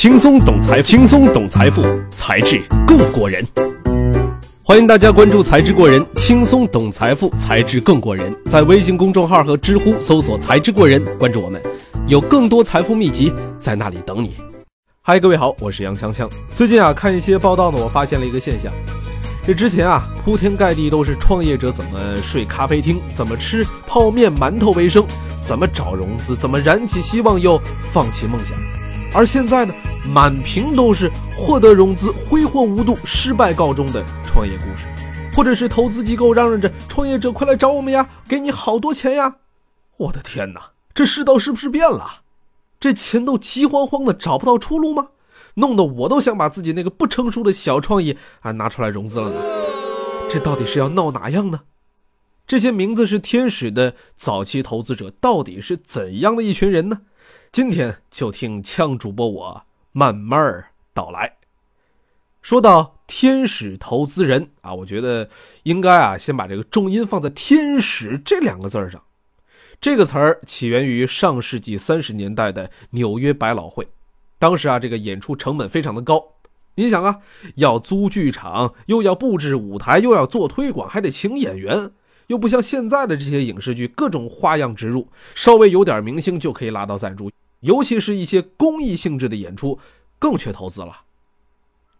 轻松懂财，轻松懂财富，才智更过人。欢迎大家关注“才智过人”，轻松懂财富，才智更过人。在微信公众号和知乎搜索“才智过人”，关注我们，有更多财富秘籍在那里等你。嗨，各位好，我是杨锵锵。最近啊，看一些报道呢，我发现了一个现象。这之前啊，铺天盖地都是创业者怎么睡咖啡厅，怎么吃泡面馒头为生，怎么找融资，怎么燃起希望又放弃梦想。而现在呢，满屏都是获得融资挥霍无度、失败告终的创业故事，或者是投资机构嚷嚷着创业者快来找我们呀，给你好多钱呀！我的天哪，这世道是不是变了？这钱都急慌慌的找不到出路吗？弄得我都想把自己那个不成熟的小创意啊拿出来融资了呢。这到底是要闹哪样呢？这些名字是天使的早期投资者到底是怎样的一群人呢？今天就听枪主播我慢慢道来。说到天使投资人啊，我觉得应该啊先把这个重音放在“天使”这两个字上。这个词儿起源于上世纪三十年代的纽约百老汇。当时啊，这个演出成本非常的高。你想啊，要租剧场，又要布置舞台，又要做推广，还得请演员，又不像现在的这些影视剧，各种花样植入，稍微有点明星就可以拉到赞助。尤其是一些公益性质的演出，更缺投资了。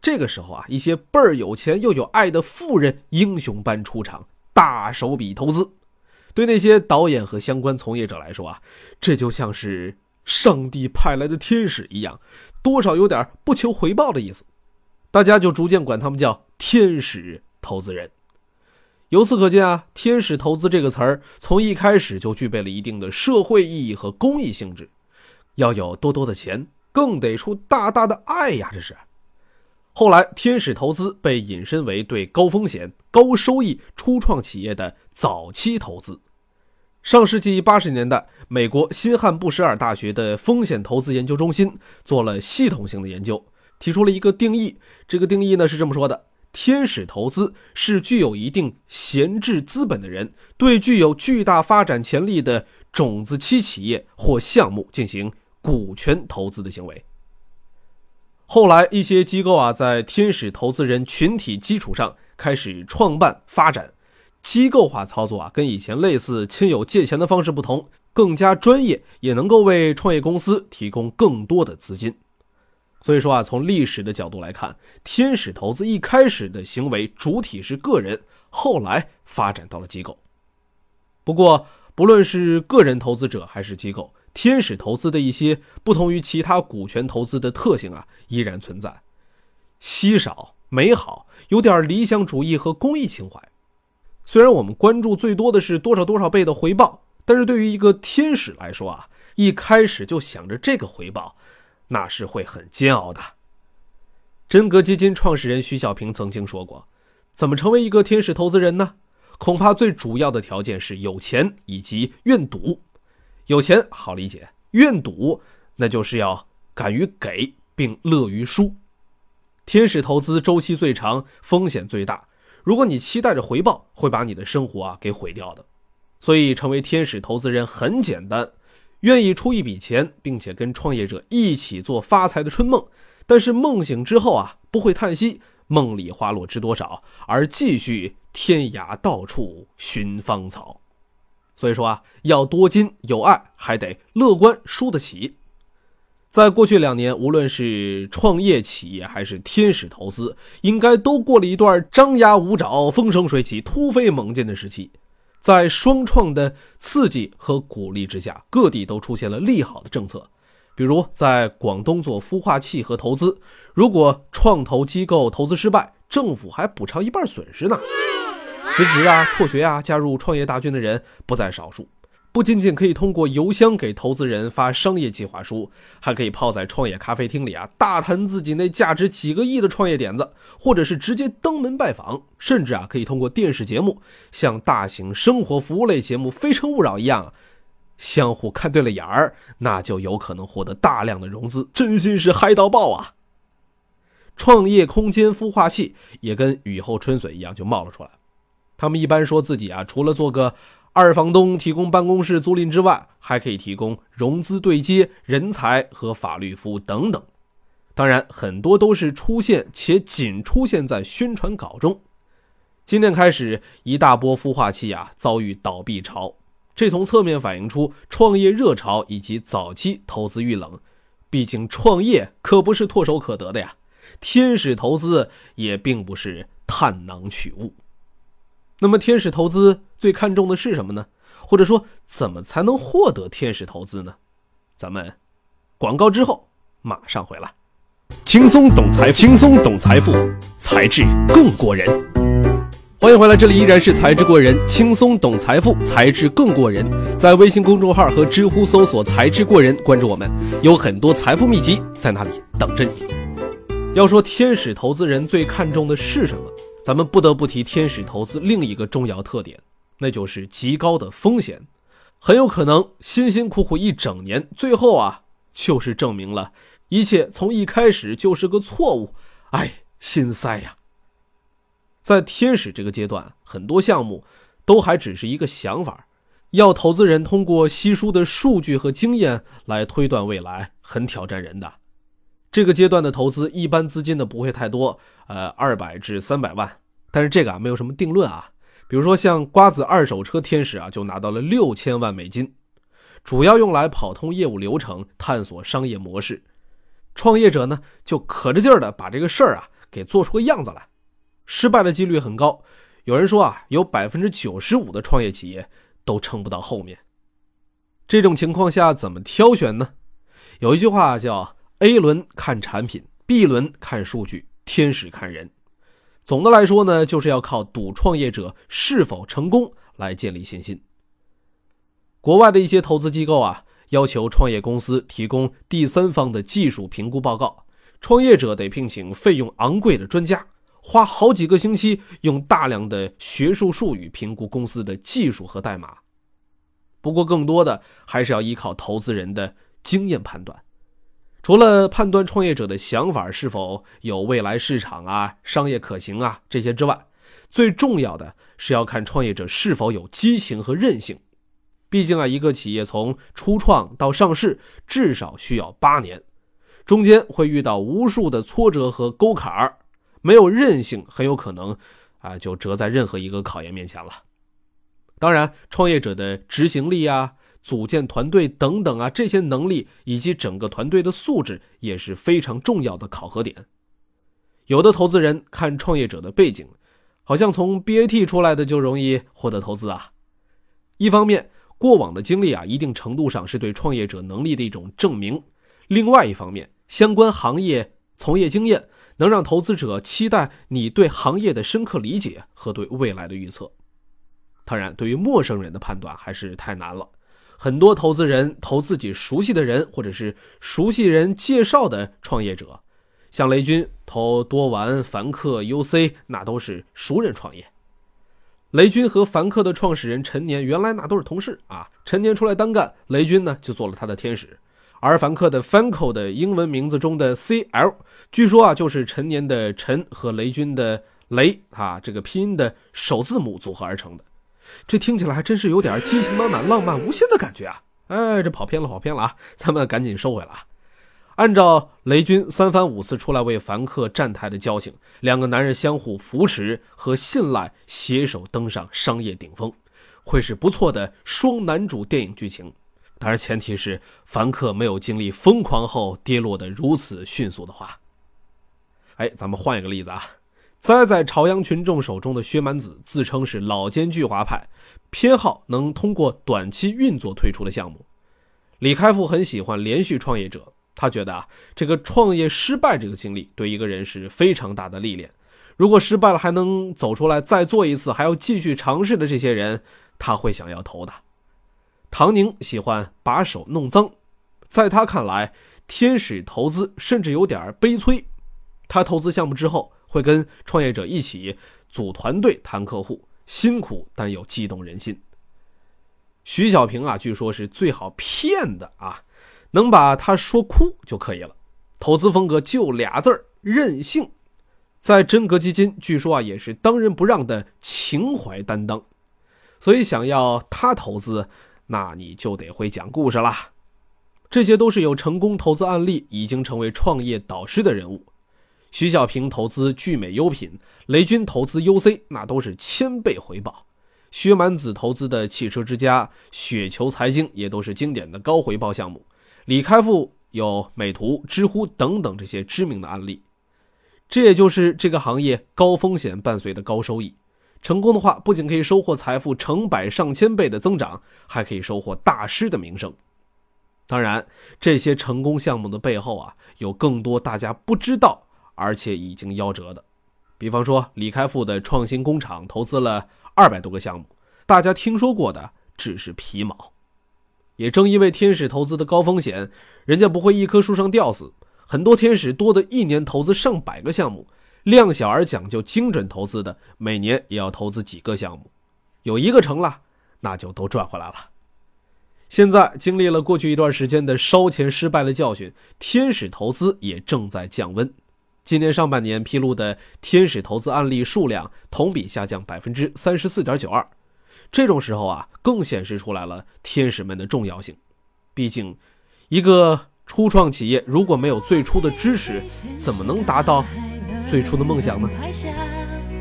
这个时候啊，一些倍儿有钱又有爱的富人英雄般出场，大手笔投资。对那些导演和相关从业者来说啊，这就像是……上帝派来的天使一样，多少有点不求回报的意思，大家就逐渐管他们叫天使投资人。由此可见啊，天使投资这个词儿从一开始就具备了一定的社会意义和公益性质。要有多多的钱，更得出大大的爱呀！这是。后来，天使投资被引申为对高风险、高收益初创企业的早期投资。上世纪八十年代，美国新罕布什尔大学的风险投资研究中心做了系统性的研究，提出了一个定义。这个定义呢是这么说的：天使投资是具有一定闲置资本的人，对具有巨大发展潜力的种子期企业或项目进行股权投资的行为。后来，一些机构啊，在天使投资人群体基础上开始创办发展。机构化操作啊，跟以前类似亲友借钱的方式不同，更加专业，也能够为创业公司提供更多的资金。所以说啊，从历史的角度来看，天使投资一开始的行为主体是个人，后来发展到了机构。不过，不论是个人投资者还是机构，天使投资的一些不同于其他股权投资的特性啊，依然存在：稀少、美好，有点理想主义和公益情怀。虽然我们关注最多的是多少多少倍的回报，但是对于一个天使来说啊，一开始就想着这个回报，那是会很煎熬的。真格基金创始人徐小平曾经说过：“怎么成为一个天使投资人呢？恐怕最主要的条件是有钱以及愿赌。有钱好理解，愿赌那就是要敢于给并乐于输。天使投资周期最长，风险最大。”如果你期待着回报，会把你的生活啊给毁掉的。所以，成为天使投资人很简单，愿意出一笔钱，并且跟创业者一起做发财的春梦。但是梦醒之后啊，不会叹息梦里花落知多少，而继续天涯到处寻芳草。所以说啊，要多金有爱，还得乐观输得起。在过去两年，无论是创业企业还是天使投资，应该都过了一段张牙舞爪、风生水起、突飞猛进的时期。在双创的刺激和鼓励之下，各地都出现了利好的政策。比如，在广东做孵化器和投资，如果创投机构投资失败，政府还补偿一半损失呢。辞职啊、辍学啊，加入创业大军的人不在少数。不仅仅可以通过邮箱给投资人发商业计划书，还可以泡在创业咖啡厅里啊，大谈自己那价值几个亿的创业点子，或者是直接登门拜访，甚至啊，可以通过电视节目，像大型生活服务类节目《非诚勿扰》一样，相互看对了眼儿，那就有可能获得大量的融资，真心是嗨到爆啊！创业空间孵化器也跟雨后春笋一样就冒了出来，他们一般说自己啊，除了做个。二房东提供办公室租赁之外，还可以提供融资对接、人才和法律服务等等。当然，很多都是出现且仅出现在宣传稿中。今年开始，一大波孵化器啊遭遇倒闭潮，这从侧面反映出创业热潮以及早期投资遇冷。毕竟创业可不是唾手可得的呀，天使投资也并不是探囊取物。那么，天使投资最看重的是什么呢？或者说，怎么才能获得天使投资呢？咱们广告之后马上回来。轻松懂财，轻松懂财富，才智更过人。欢迎回来，这里依然是才智过人，轻松懂财富，才智更过人。在微信公众号和知乎搜索“才智过人”，关注我们，有很多财富秘籍在那里等着你。要说天使投资人最看重的是什么，咱们不得不提天使投资另一个重要特点，那就是极高的风险，很有可能辛辛苦苦一整年，最后啊，就是证明了。一切从一开始就是个错误，哎，心塞呀！在天使这个阶段，很多项目都还只是一个想法，要投资人通过稀疏的数据和经验来推断未来，很挑战人的。这个阶段的投资一般资金呢不会太多，呃，二百至三百万，但是这个啊没有什么定论啊。比如说像瓜子二手车天使啊，就拿到了六千万美金，主要用来跑通业务流程，探索商业模式。创业者呢，就可着劲儿的把这个事儿啊给做出个样子来，失败的几率很高。有人说啊，有百分之九十五的创业企业都撑不到后面。这种情况下怎么挑选呢？有一句话叫 “A 轮看产品，B 轮看数据，天使看人”。总的来说呢，就是要靠赌创业者是否成功来建立信心。国外的一些投资机构啊。要求创业公司提供第三方的技术评估报告，创业者得聘请费用昂贵的专家，花好几个星期用大量的学术术语评估公司的技术和代码。不过，更多的还是要依靠投资人的经验判断。除了判断创业者的想法是否有未来市场啊、商业可行啊这些之外，最重要的是要看创业者是否有激情和韧性。毕竟啊，一个企业从初创到上市至少需要八年，中间会遇到无数的挫折和沟坎儿，没有韧性，很有可能啊就折在任何一个考验面前了。当然，创业者的执行力啊、组建团队等等啊这些能力以及整个团队的素质也是非常重要的考核点。有的投资人看创业者的背景，好像从 BAT 出来的就容易获得投资啊，一方面。过往的经历啊，一定程度上是对创业者能力的一种证明。另外一方面，相关行业从业经验能让投资者期待你对行业的深刻理解和对未来的预测。当然，对于陌生人的判断还是太难了。很多投资人投自己熟悉的人，或者是熟悉人介绍的创业者，像雷军投多玩、凡客、UC，那都是熟人创业。雷军和凡客的创始人陈年原来那都是同事啊。陈年出来单干，雷军呢就做了他的天使。而凡客的 Fanco 的英文名字中的 CL，据说啊就是陈年的陈和雷军的雷啊这个拼音的首字母组合而成的。这听起来还真是有点激情满满、浪漫无限的感觉啊！哎，这跑偏了，跑偏了啊！咱们赶紧收回来。按照雷军三番五次出来为凡客站台的交情，两个男人相互扶持和信赖，携手登上商业顶峰，会是不错的双男主电影剧情。当然，前提是凡客没有经历疯狂后跌落的如此迅速的话。哎，咱们换一个例子啊，栽在朝阳群众手中的薛蛮子自称是老奸巨猾派，偏好能通过短期运作推出的项目。李开复很喜欢连续创业者。他觉得啊，这个创业失败这个经历对一个人是非常大的历练。如果失败了还能走出来再做一次，还要继续尝试的这些人，他会想要投的。唐宁喜欢把手弄脏，在他看来，天使投资甚至有点悲催。他投资项目之后，会跟创业者一起组团队谈客户，辛苦但又激动人心。徐小平啊，据说是最好骗的啊。能把他说哭就可以了，投资风格就俩字儿任性。在真格基金，据说啊也是当仁不让的情怀担当，所以想要他投资，那你就得会讲故事啦。这些都是有成功投资案例，已经成为创业导师的人物。徐小平投资聚美优品，雷军投资 UC，那都是千倍回报。薛蛮子投资的汽车之家、雪球财经也都是经典的高回报项目。李开复有美图、知乎等等这些知名的案例。这也就是这个行业高风险伴随的高收益。成功的话，不仅可以收获财富成百上千倍的增长，还可以收获大师的名声。当然，这些成功项目的背后啊，有更多大家不知道而且已经夭折的。比方说，李开复的创新工厂投资了二百多个项目，大家听说过的只是皮毛。也正因为天使投资的高风险，人家不会一棵树上吊死。很多天使多的一年投资上百个项目，量小而讲究精准投资的，每年也要投资几个项目，有一个成了，那就都赚回来了。现在经历了过去一段时间的烧钱失败的教训，天使投资也正在降温。今年上半年披露的天使投资案例数量同比下降百分之三十四点九二，这种时候啊，更显示出来了天使们的重要性。毕竟，一个。初创企业如果没有最初的支持，怎么能达到最初的梦想呢？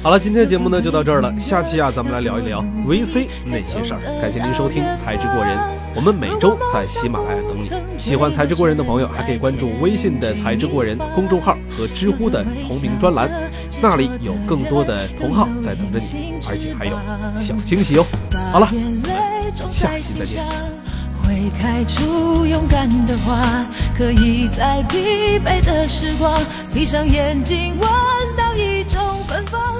好了，今天的节目呢就到这儿了。下期啊，咱们来聊一聊 VC 那些事儿。感谢您收听《才智过人》，我们每周在喜马拉雅等你。喜欢《才智过人》的朋友，还可以关注微信的“才智过人”公众号和知乎的同名专栏，那里有更多的同好在等着你，而且还有小惊喜哦。好了，下期再见。会开出勇敢的花，可以在疲惫的时光，闭上眼睛闻到一种芬芳。